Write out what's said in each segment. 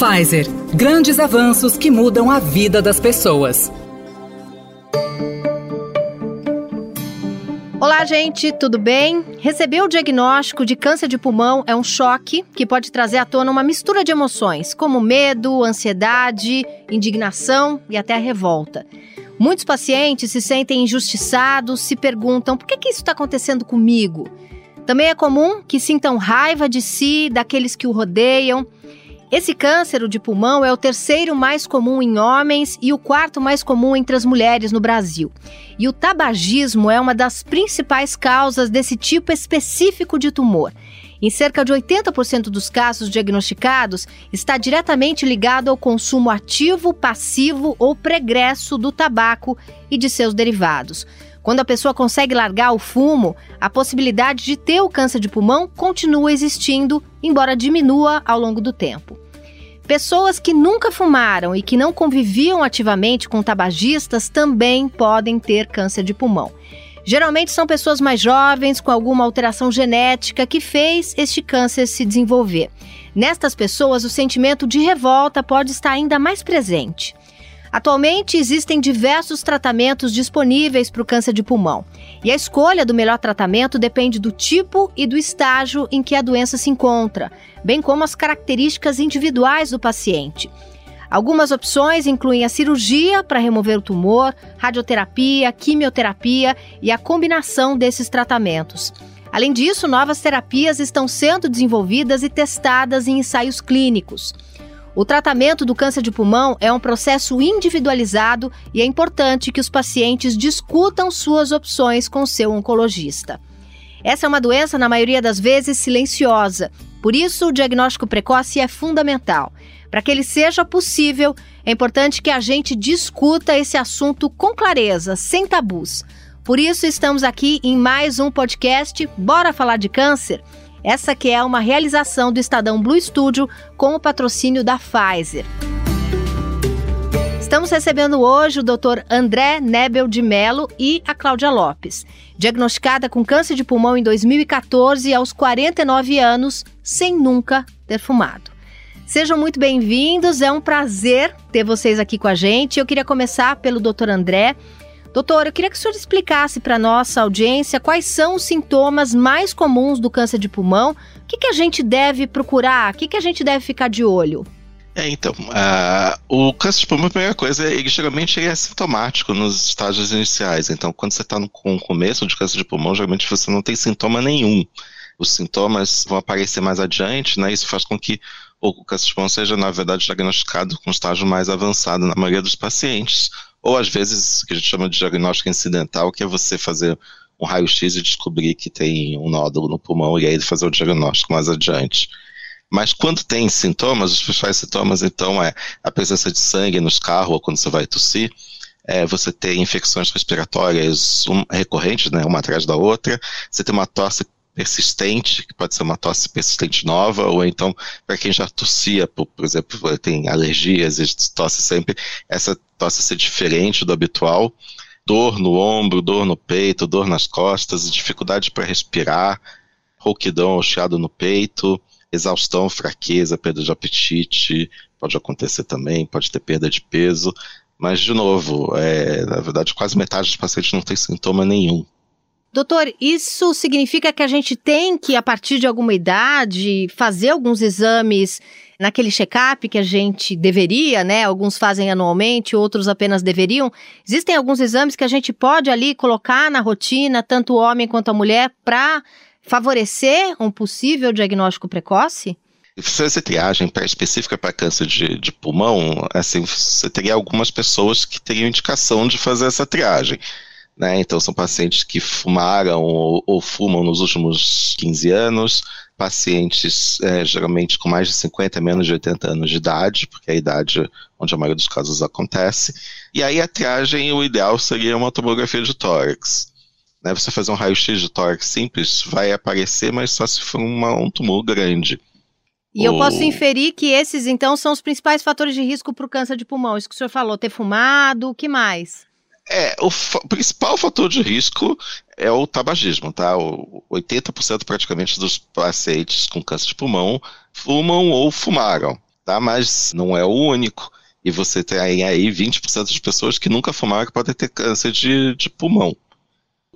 Pfizer. Grandes avanços que mudam a vida das pessoas. Olá, gente, tudo bem? Receber o diagnóstico de câncer de pulmão é um choque que pode trazer à tona uma mistura de emoções, como medo, ansiedade, indignação e até revolta. Muitos pacientes se sentem injustiçados, se perguntam por que, que isso está acontecendo comigo? Também é comum que sintam raiva de si, daqueles que o rodeiam. Esse câncer de pulmão é o terceiro mais comum em homens e o quarto mais comum entre as mulheres no Brasil. E o tabagismo é uma das principais causas desse tipo específico de tumor. Em cerca de 80% dos casos diagnosticados, está diretamente ligado ao consumo ativo, passivo ou pregresso do tabaco e de seus derivados. Quando a pessoa consegue largar o fumo, a possibilidade de ter o câncer de pulmão continua existindo, embora diminua ao longo do tempo. Pessoas que nunca fumaram e que não conviviam ativamente com tabagistas também podem ter câncer de pulmão. Geralmente são pessoas mais jovens com alguma alteração genética que fez este câncer se desenvolver. Nestas pessoas, o sentimento de revolta pode estar ainda mais presente. Atualmente existem diversos tratamentos disponíveis para o câncer de pulmão. E a escolha do melhor tratamento depende do tipo e do estágio em que a doença se encontra, bem como as características individuais do paciente. Algumas opções incluem a cirurgia para remover o tumor, radioterapia, quimioterapia e a combinação desses tratamentos. Além disso, novas terapias estão sendo desenvolvidas e testadas em ensaios clínicos. O tratamento do câncer de pulmão é um processo individualizado e é importante que os pacientes discutam suas opções com seu oncologista. Essa é uma doença, na maioria das vezes, silenciosa. Por isso, o diagnóstico precoce é fundamental. Para que ele seja possível, é importante que a gente discuta esse assunto com clareza, sem tabus. Por isso, estamos aqui em mais um podcast Bora Falar de Câncer? Essa que é uma realização do Estadão Blue Studio com o patrocínio da Pfizer. Estamos recebendo hoje o Dr. André Nebel de Mello e a Cláudia Lopes, diagnosticada com câncer de pulmão em 2014 aos 49 anos, sem nunca ter fumado. Sejam muito bem-vindos, é um prazer ter vocês aqui com a gente. Eu queria começar pelo Dr. André, Doutor, eu queria que o senhor explicasse para nossa audiência quais são os sintomas mais comuns do câncer de pulmão, o que, que a gente deve procurar, o que, que a gente deve ficar de olho. É, então, uh, o câncer de pulmão, a primeira coisa, ele geralmente é sintomático nos estágios iniciais. Então, quando você está com o começo de câncer de pulmão, geralmente você não tem sintoma nenhum. Os sintomas vão aparecer mais adiante, né? Isso faz com que o câncer de pulmão seja, na verdade, diagnosticado com estágio mais avançado na maioria dos pacientes ou às vezes, que a gente chama de diagnóstico incidental, que é você fazer um raio-x e descobrir que tem um nódulo no pulmão e aí fazer o diagnóstico mais adiante. Mas quando tem sintomas, os principais sintomas, então, é a presença de sangue nos carros ou quando você vai tossir, é, você tem infecções respiratórias um, recorrentes, né, uma atrás da outra, você tem uma tosse persistente, que pode ser uma tosse persistente nova, ou então, para quem já tossia, por, por, exemplo, tem alergias e tosse sempre, essa tosse ser diferente do habitual, dor no ombro, dor no peito, dor nas costas, dificuldade para respirar, rouquidão ou chiado no peito, exaustão, fraqueza, perda de apetite, pode acontecer também, pode ter perda de peso, mas, de novo, é, na verdade, quase metade dos pacientes não tem sintoma nenhum. Doutor, isso significa que a gente tem que, a partir de alguma idade, fazer alguns exames naquele check-up que a gente deveria, né? Alguns fazem anualmente, outros apenas deveriam. Existem alguns exames que a gente pode ali colocar na rotina, tanto o homem quanto a mulher, para favorecer um possível diagnóstico precoce? Se fazer triagem específica para câncer de, de pulmão, assim, você teria algumas pessoas que teriam indicação de fazer essa triagem. Né? Então, são pacientes que fumaram ou, ou, fumam nos últimos 15 anos, pacientes é, geralmente com mais de 50, menos de 80 anos de idade, porque é a idade onde a maioria dos casos acontece. E aí, a triagem, o ideal seria uma tomografia de tórax. Né? Você fazer um raio-x de tórax simples, vai aparecer, mas só se for uma, um tumor grande. E eu posso inferir que esses, então, são os principais fatores de risco para o câncer de pulmão. Isso que o senhor falou, ter fumado, o que mais? É, o, principal fator de risco é o tabagismo, tá? O, 80% praticamente dos pacientes com câncer de pulmão fumam ou fumaram. tá? Mas não é o único. E você tem aí 20% das pessoas que nunca fumaram que podem ter câncer de, de pulmão.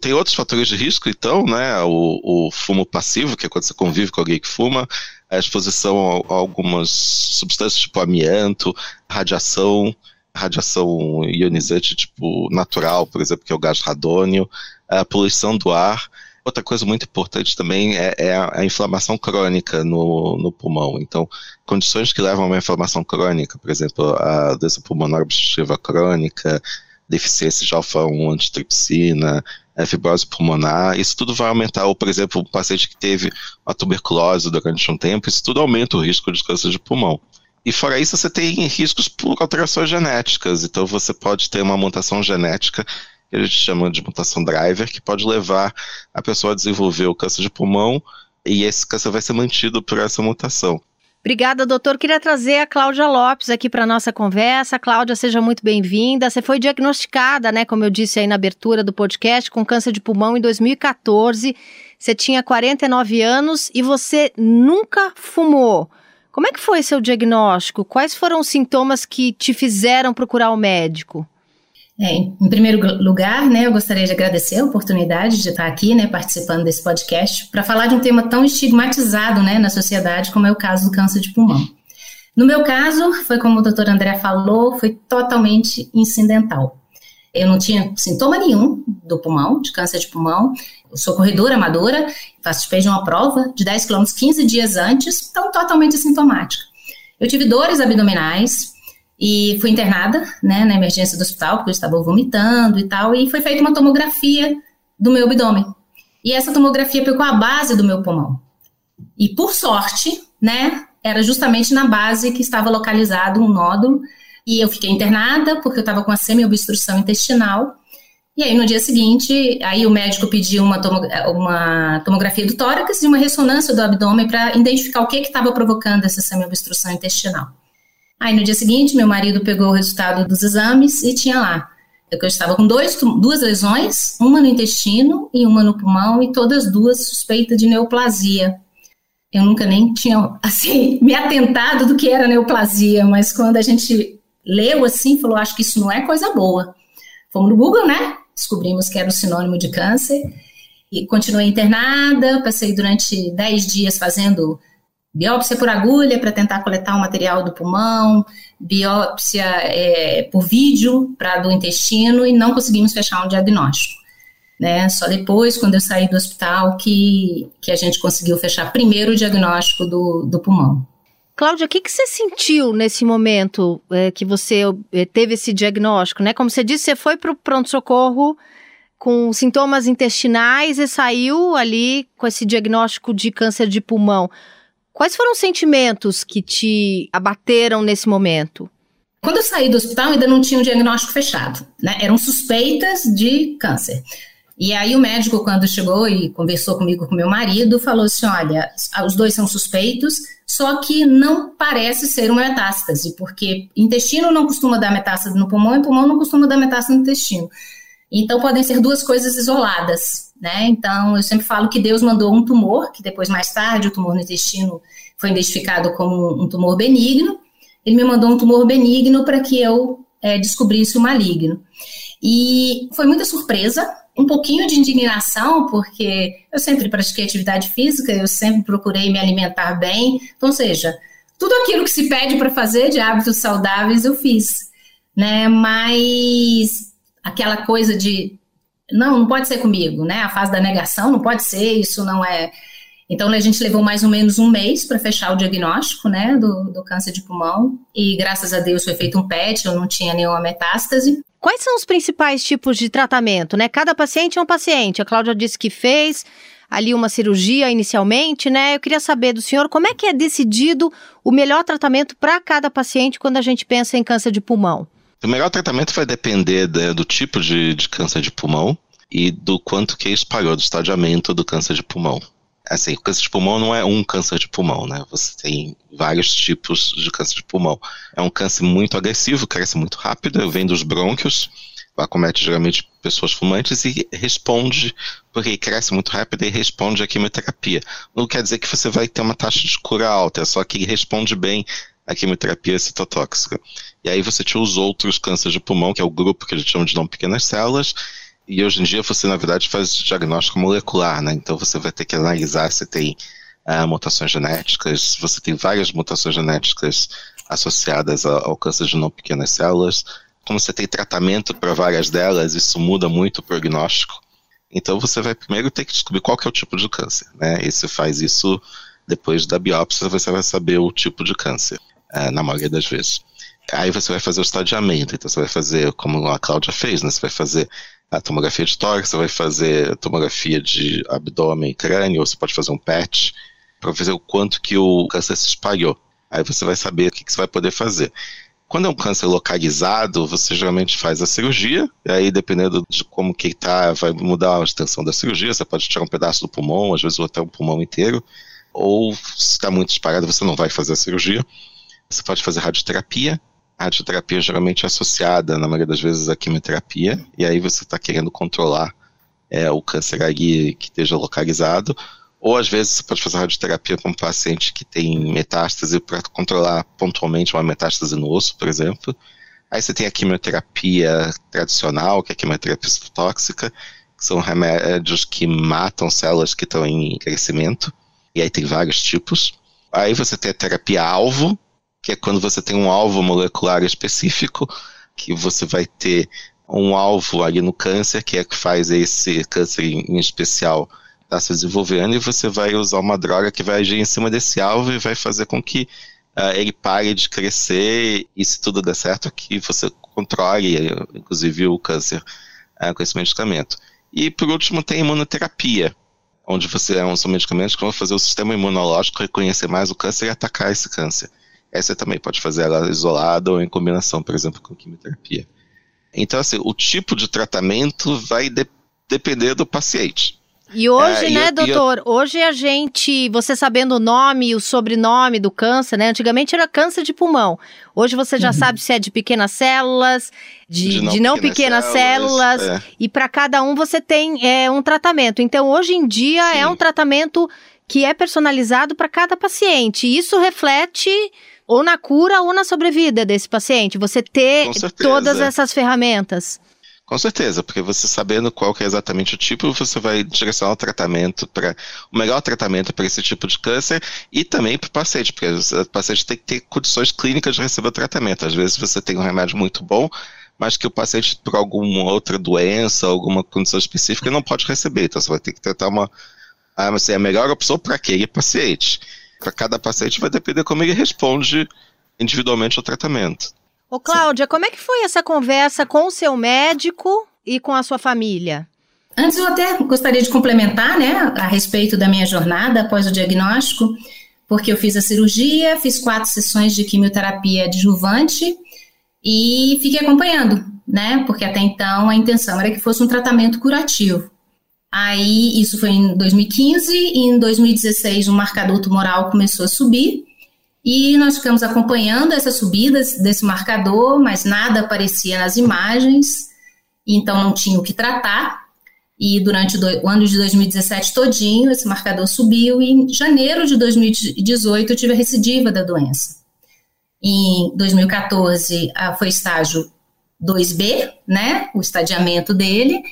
Tem outros fatores de risco, então, né? O, o, fumo passivo, que é quando você convive com alguém que fuma, a exposição a, a algumas substâncias tipo amianto, radiação, radiação ionizante tipo natural, por exemplo, que é o gás radônio, a poluição do ar. Outra coisa muito importante também é, é a, a, inflamação crônica no, no, pulmão. Então, condições que levam a uma inflamação crônica, por exemplo, a doença pulmonar obstrutiva crônica, deficiência de alfa-1 antitripsina, a fibrose pulmonar, isso tudo vai aumentar, ou por exemplo, um paciente que teve uma tuberculose durante um tempo, isso tudo aumenta o risco de câncer de pulmão. E fora isso, você tem riscos por alterações genéticas, então você pode ter uma mutação genética que a gente chama de mutação driver, que pode levar a pessoa a desenvolver o câncer de pulmão e esse câncer vai ser mantido por essa mutação. Obrigada, doutor. Queria trazer a Cláudia Lopes aqui para nossa conversa. Cláudia, seja muito bem-vinda. Você foi diagnosticada, né, como eu disse aí na abertura do podcast, com câncer de pulmão em 2014. Você tinha 49 anos e você nunca fumou. Como é que foi seu diagnóstico? Quais foram os sintomas que te fizeram procurar o médico? É, em primeiro lugar, né, eu gostaria de agradecer a oportunidade de estar aqui, né, participando desse podcast, para falar de um tema tão estigmatizado, né, na sociedade, como é o caso do câncer de pulmão. No meu caso, foi como o doutor André falou, foi totalmente incidental. Eu não tinha sintoma nenhum do pulmão, de câncer de pulmão. Eu sou corredora amadora, participei de uma prova de 10 quilômetros 15 dias antes, então totalmente sintomática. Eu tive dores abdominais, e fui internada, né, na emergência do hospital, porque eu estava vomitando e tal, e foi feita uma tomografia do meu abdômen. E essa tomografia pegou a base do meu pulmão. E por sorte, né, era justamente na base que estava localizado um nódulo, e eu fiquei internada porque eu estava com a semi-obstrução intestinal. E aí no dia seguinte, aí o médico pediu uma, tomo, uma tomografia do tórax e uma ressonância do abdômen para identificar o que estava provocando essa semi-obstrução intestinal. Aí no dia seguinte, meu marido pegou o resultado dos exames e tinha lá. Eu estava com dois, duas lesões, uma no intestino e uma no pulmão, e todas duas suspeitas de neoplasia. Eu nunca nem tinha, assim, me atentado do que era neoplasia, mas quando a gente leu assim, falou, acho que isso não é coisa boa. Fomos no Google, né? Descobrimos que era o sinônimo de câncer. E continuei internada, passei durante 10 dias fazendo biópsia por agulha para tentar coletar o material do pulmão, biópsia é, por vídeo para do intestino e não conseguimos fechar um diagnóstico. Né? Só depois, quando eu saí do hospital, que, que a gente conseguiu fechar primeiro o diagnóstico do, do pulmão. Cláudia, o que, que você sentiu nesse momento é, que você é, teve esse diagnóstico? Né? Como você disse, você foi para o pronto-socorro com sintomas intestinais e saiu ali com esse diagnóstico de câncer de pulmão. Quais foram os sentimentos que te abateram nesse momento? Quando eu saí do hospital, ainda não tinha um diagnóstico fechado, né? Eram suspeitas de câncer. E aí o médico, quando chegou e conversou comigo com meu marido, falou assim: olha, os dois são suspeitos, só que não parece ser uma metástase, porque intestino não costuma dar metástase no pulmão e pulmão não costuma dar metástase no intestino. Então podem ser duas coisas isoladas, né? Então eu sempre falo que Deus mandou um tumor, que depois mais tarde o tumor no intestino foi identificado como um tumor benigno. Ele me mandou um tumor benigno para que eu é, descobrisse o maligno. E foi muita surpresa, um pouquinho de indignação, porque eu sempre pratiquei atividade física, eu sempre procurei me alimentar bem, então, ou seja, tudo aquilo que se pede para fazer de hábitos saudáveis eu fiz, né? Mas aquela coisa de não, não pode ser comigo, né? A fase da negação não pode ser, isso não é. Então a gente levou mais ou menos um mês para fechar o diagnóstico, né, do, do câncer de pulmão e graças a Deus foi feito um PET, eu não tinha nenhuma metástase. Quais são os principais tipos de tratamento, né? Cada paciente é um paciente. A Cláudia disse que fez ali uma cirurgia inicialmente, né? Eu queria saber do senhor como é que é decidido o melhor tratamento para cada paciente quando a gente pensa em câncer de pulmão. O melhor tratamento vai depender de, do tipo de, de, câncer de pulmão e do quanto que espalhou, do estadiamento do câncer de pulmão. Assim, o câncer de pulmão não é um câncer de pulmão, né? Você tem vários tipos de câncer de pulmão. É um câncer muito agressivo, cresce muito rápido, vem dos brônquios, acomete geralmente pessoas fumantes e responde, porque cresce muito rápido e responde à quimioterapia. Não quer dizer que você vai ter uma taxa de cura alta, é só que responde bem a quimioterapia citotóxica. E aí você tinha os outros cânceres de pulmão, que é o grupo que a gente chama de não pequenas células, e hoje em dia você, na verdade, faz diagnóstico molecular, né? Então você vai ter que analisar se tem uh, mutações genéticas, você tem várias mutações genéticas associadas ao, câncer de não pequenas células. Como você tem tratamento para várias delas, isso muda muito o prognóstico. Então você vai primeiro ter que descobrir qual que é o tipo de câncer, né? E você faz isso depois da biópsia, você vai saber o tipo de câncer, uh, na maioria das vezes. Aí você vai fazer o estadiamento, então você vai fazer como a Cláudia fez, né? Você vai fazer a tomografia de tórax, você vai fazer tomografia de abdômen e crânio, ou você pode fazer um PET, para ver o quanto que o câncer se espalhou. Aí você vai saber o que, que você vai poder fazer. Quando é um câncer localizado, você geralmente faz a cirurgia, e aí dependendo de como que tá, vai mudar a extensão da cirurgia, você pode tirar um pedaço do pulmão, às vezes até o pulmão inteiro, ou se está muito espalhado, você não vai fazer a cirurgia. Você pode fazer radioterapia, a radioterapia geralmente é associada, na maioria das vezes, à quimioterapia, e aí você está querendo controlar é, o câncer ali que esteja localizado, ou às vezes você pode fazer radioterapia com um paciente que tem metástase para controlar pontualmente uma metástase no osso, por exemplo. Aí você tem a quimioterapia tradicional, que é a quimioterapia tóxica, que são remédios que matam células que estão em crescimento. E aí tem vários tipos. Aí você tem a terapia alvo, que é quando você tem um alvo molecular específico, que você vai ter um alvo ali no câncer, que é que faz esse câncer em especial está se desenvolvendo e você vai usar uma droga que vai agir em cima desse alvo e vai fazer com que uh, ele pare de crescer e se tudo der certo que você controle, inclusive o câncer uh, com esse medicamento. E por último tem imunoterapia, onde você é são medicamentos que vão fazer o sistema imunológico reconhecer mais o câncer e atacar esse câncer. Essa você também pode fazer ela isolada ou em combinação, por exemplo, com quimioterapia. Então, assim, o tipo de tratamento vai de depender do paciente. E hoje, é, né, eu, doutor, eu... hoje a gente, você sabendo o nome e o sobrenome do câncer, né? Antigamente era câncer de pulmão. Hoje você já uhum. sabe se é de pequenas células, de, de não, de não pequenas, pequenas, células. células é. E para cada um você tem é, um tratamento. Então, hoje em dia Sim. é um tratamento que é personalizado para cada paciente. Isso reflete ou na cura ou na sobrevida desse paciente. Você ter todas essas ferramentas. Com certeza, porque você sabendo qual que é exatamente o tipo, você vai direcionar o tratamento para o melhor tratamento para esse tipo de câncer e também para o paciente, porque o paciente tem que ter condições clínicas de receber o tratamento. Às vezes você tem um remédio muito bom, mas que o paciente, por alguma outra doença, alguma condição específica, não pode receber. Então você vai ter que tentar uma. Ah, é a melhor opção para aquele paciente. Para cada paciente vai depender como ele responde individualmente ao tratamento. Ô, Cláudia, como é que foi essa conversa com o seu médico e com a sua família? Antes, eu até gostaria de complementar, né, a respeito da minha jornada após o diagnóstico, porque eu fiz a cirurgia, fiz quatro sessões de quimioterapia adjuvante e fiquei acompanhando, né, porque até então a intenção era que fosse um tratamento curativo. Aí, isso foi em 2015, e em 2016 o marcador tumoral começou a subir, e nós ficamos acompanhando essa subida desse marcador, mas nada aparecia nas imagens, então não tinha o que tratar. E durante o ano de 2017 todinho, esse marcador subiu e em janeiro de 2018 eu tive a recidiva da doença. Em 2014 foi estágio 2B, né, o estadiamento dele,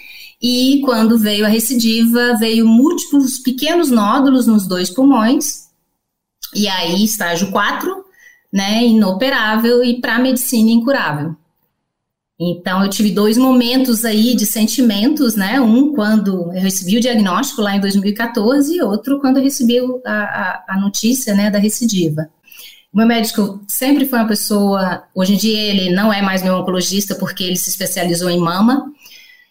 e quando veio a recidiva, veio múltiplos pequenos nódulos nos dois pulmões, e aí, estágio 4, né, inoperável e para medicina incurável. Então, eu tive dois momentos aí de sentimentos, né? Um quando eu recebi o diagnóstico lá em 2014 e outro quando eu recebi a, a, a notícia, né, da recidiva. O meu médico sempre foi uma pessoa, hoje em dia ele não é mais meu oncologista porque ele se especializou em mama,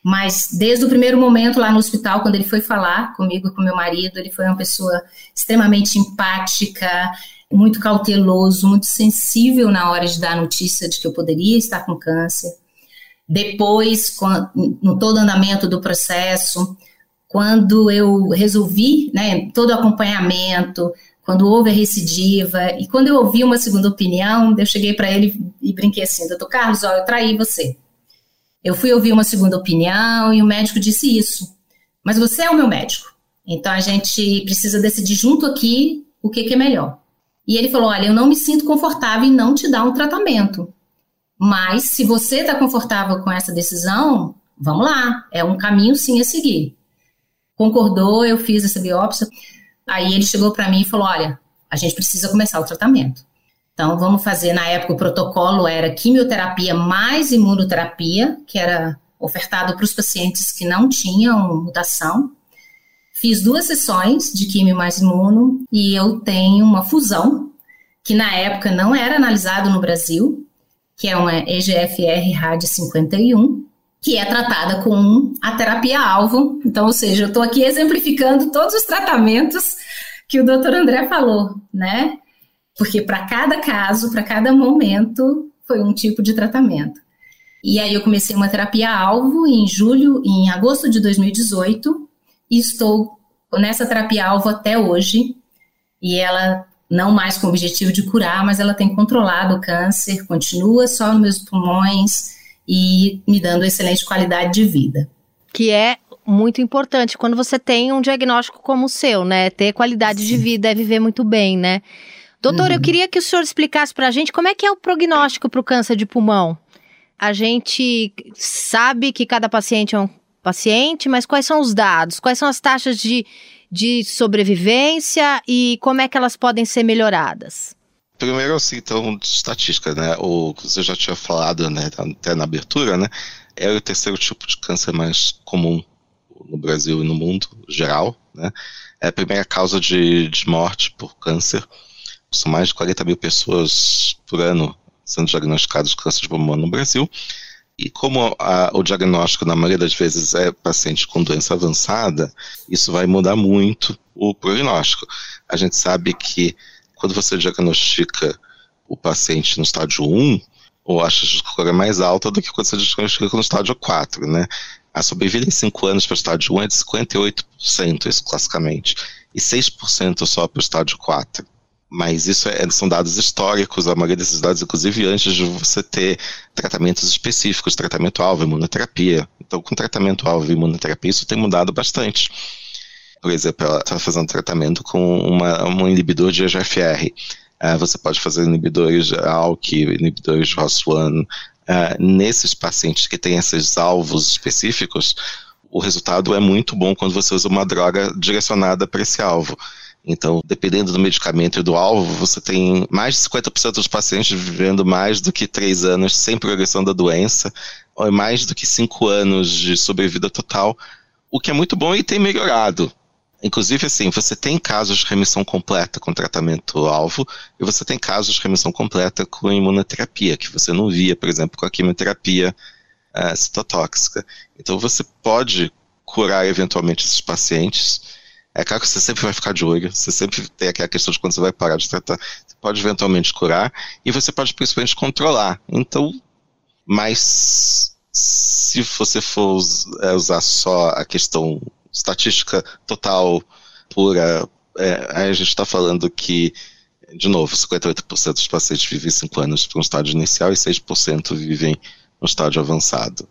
mas desde o primeiro momento lá no hospital, quando ele foi falar comigo e com meu marido, ele foi uma pessoa extremamente empática, muito cauteloso, muito sensível na hora de dar a notícia de que eu poderia estar com câncer. Depois, no todo andamento do processo, quando eu resolvi, né, todo o acompanhamento, quando houve a recidiva, e quando eu ouvi uma segunda opinião, eu cheguei para ele e brinquei assim, doutor Carlos, ó, eu traí você. Eu fui ouvir uma segunda opinião e o médico disse isso. Mas você é o meu médico. Então a gente precisa decidir junto aqui o que, que é melhor. E ele falou: Olha, eu não me sinto confortável em não te dar um tratamento. Mas se você está confortável com essa decisão, vamos lá, é um caminho sim a seguir. Concordou, eu fiz essa biópsia. Aí ele chegou para mim e falou: Olha, a gente precisa começar o tratamento. Então, vamos fazer, na época, o protocolo era quimioterapia mais imunoterapia, que era ofertado para os pacientes que não tinham mutação. Fiz duas sessões de quimio mais imuno e eu tenho uma fusão, que na época não era analisado no Brasil, que é uma EGFR RAD 51, que é tratada com a terapia-alvo. Então, ou seja, eu estou aqui exemplificando todos os tratamentos que o doutor André falou, né? Porque para cada caso, para cada momento, foi um tipo de tratamento. E aí eu comecei uma terapia-alvo em julho, em agosto de 2018, e estou nessa terapia-alvo até hoje. E ela não mais com o objetivo de curar, mas ela tem controlado o câncer, continua só nos meus pulmões e me dando excelente qualidade de vida. Que é muito importante quando você tem um diagnóstico como o seu, né? Ter qualidade Sim. de vida é viver muito bem, né? Doutor, uhum. eu queria que o senhor explicasse para a gente como é que é o prognóstico para o câncer de pulmão. A gente sabe que cada paciente é um paciente, mas quais são os dados? Quais são as taxas de, de sobrevivência e como é que elas podem ser melhoradas? Primeiro, assim, então, de estatística, né? O que você já tinha falado, né, até na abertura, né? É o terceiro tipo de câncer mais comum no Brasil e no mundo geral, né? É a primeira causa de, de morte por câncer. São mais de 40 mil pessoas por ano sendo diagnosticadas de câncer de pulmão no Brasil. E como a, o diagnóstico, na maioria das vezes, é paciente com doença avançada, isso vai mudar muito o prognóstico. A gente sabe que quando você diagnostica o paciente no estágio 1, a taxa de cura é mais alta do que quando você diagnostica no estágio 4, né? A sobrevida em 5 anos para o estágio 1 é de 58%, isso classicamente, e 6% só para o estágio 4 mas isso é, são dados históricos, a maioria desses dados, inclusive antes de você ter tratamentos específicos, tratamento-alvo, imunoterapia. Então, com tratamento-alvo e imunoterapia, isso tem mudado bastante. Por exemplo, ela está fazendo tratamento com uma, um inibidor de EGFR. Uh, ah, você pode fazer inibidores de ALK, inibidores de ROS1. Uh, nesses pacientes que têm esses alvos específicos, o resultado é muito bom quando você usa uma droga direcionada para esse alvo. Então, dependendo do medicamento e do alvo, você tem mais de 50% dos pacientes vivendo mais do que 3 anos sem progressão da doença, ou mais do que 5 anos de sobrevida total, o que é muito bom e tem melhorado. Inclusive, assim, você tem casos de remissão completa com tratamento-alvo e você tem casos de remissão completa com imunoterapia, que você não via, por exemplo, com a quimioterapia uh, citotóxica. Então, você pode curar eventualmente esses pacientes é claro que você sempre vai ficar de olho, você sempre tem aquela questão de quando você vai parar de tratar, você pode eventualmente curar e você pode principalmente controlar. Então, mas se você for é, usar só a questão estatística total pura, é, aí a gente está falando que, de novo, 58% dos pacientes vivem 5 anos para um estágio inicial e 6% vivem no estágio avançado.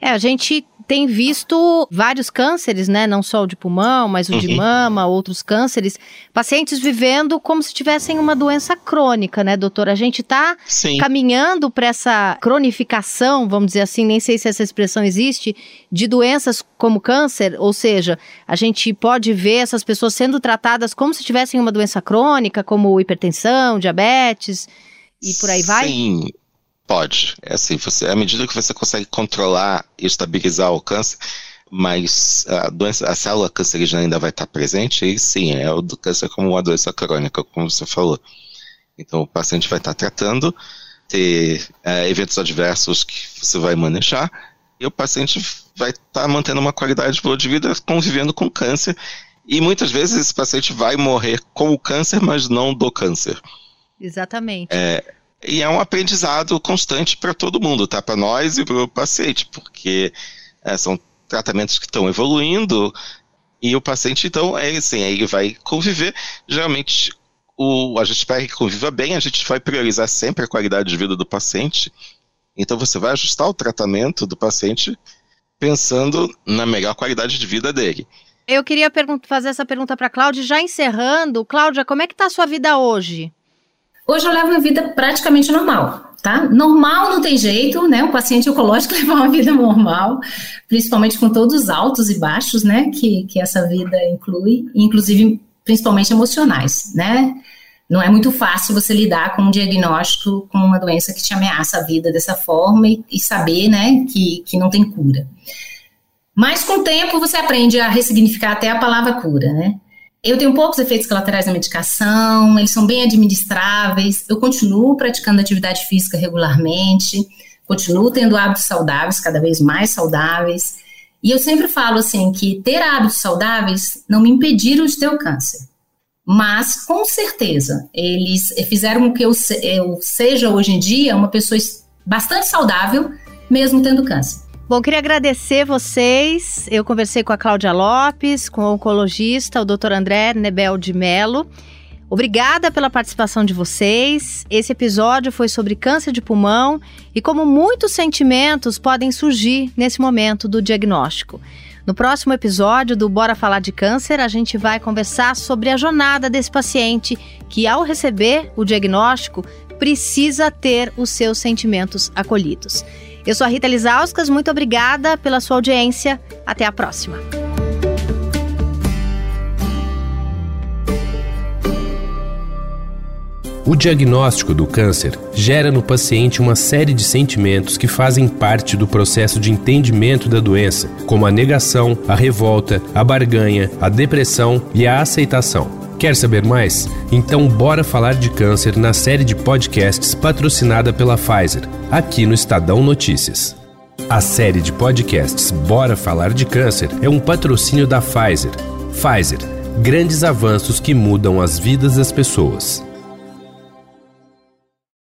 É, a gente tem visto vários cânceres, né? Não só o de pulmão, mas o uhum. de mama, outros cânceres, pacientes vivendo como se tivessem uma doença crônica, né, doutor? A gente está caminhando para essa cronificação, vamos dizer assim, nem sei se essa expressão existe, de doenças como câncer, ou seja, a gente pode ver essas pessoas sendo tratadas como se tivessem uma doença crônica, como hipertensão, diabetes e por aí vai? Sim. Pode. É assim, você, à medida que você consegue controlar e estabilizar o câncer, mas a doença, a célula cancerígena ainda vai estar presente, e sim, é o do câncer como uma doença crônica, como você falou. Então o paciente vai estar tratando, ter é, eventos adversos que você vai manejar, e o paciente vai estar mantendo uma qualidade boa de vida convivendo com câncer. E muitas vezes esse paciente vai morrer com o câncer, mas não do câncer. Exatamente. É, e é um aprendizado constante para todo mundo, tá? Para nós e para o paciente, porque é, são tratamentos que estão evoluindo e o paciente, então, é assim, ele vai conviver. Geralmente, o, a gente espera que conviva bem, a gente vai priorizar sempre a qualidade de vida do paciente. Então, você vai ajustar o tratamento do paciente pensando na melhor qualidade de vida dele. Eu queria fazer essa pergunta para a Cláudia, já encerrando. Cláudia, como é que está a sua vida hoje? Hoje eu levo uma vida praticamente normal, tá? Normal não tem jeito, né? O paciente oncológico leva uma vida normal, principalmente com todos os altos e baixos, né? Que, que essa vida inclui, inclusive principalmente emocionais, né? Não é muito fácil você lidar com um diagnóstico com uma doença que te ameaça a vida dessa forma e, e saber, né, que, que não tem cura. Mas com o tempo você aprende a ressignificar até a palavra cura, né? Eu tenho poucos efeitos colaterais da medicação, eles são bem administráveis, eu continuo praticando atividade física regularmente, continuo tendo hábitos saudáveis, cada vez mais saudáveis. E eu sempre falo assim que ter hábitos saudáveis não me impediram de ter o câncer. Mas, com certeza, eles fizeram com que eu, eu seja hoje em dia uma pessoa bastante saudável, mesmo tendo câncer. Bom, queria agradecer vocês. Eu conversei com a Cláudia Lopes, com o oncologista, o Dr. André Nebel de Melo. Obrigada pela participação de vocês. Esse episódio foi sobre câncer de pulmão e como muitos sentimentos podem surgir nesse momento do diagnóstico. No próximo episódio do Bora Falar de Câncer, a gente vai conversar sobre a jornada desse paciente que, ao receber o diagnóstico, precisa ter os seus sentimentos acolhidos. Eu sou a Rita Lizauskas, muito obrigada pela sua audiência. Até a próxima. O diagnóstico do câncer gera no paciente uma série de sentimentos que fazem parte do processo de entendimento da doença, como a negação, a revolta, a barganha, a depressão e a aceitação. Quer saber mais? Então bora falar de câncer na série de podcasts patrocinada pela Pfizer, aqui no Estadão Notícias. A série de podcasts Bora Falar de Câncer é um patrocínio da Pfizer. Pfizer, grandes avanços que mudam as vidas das pessoas.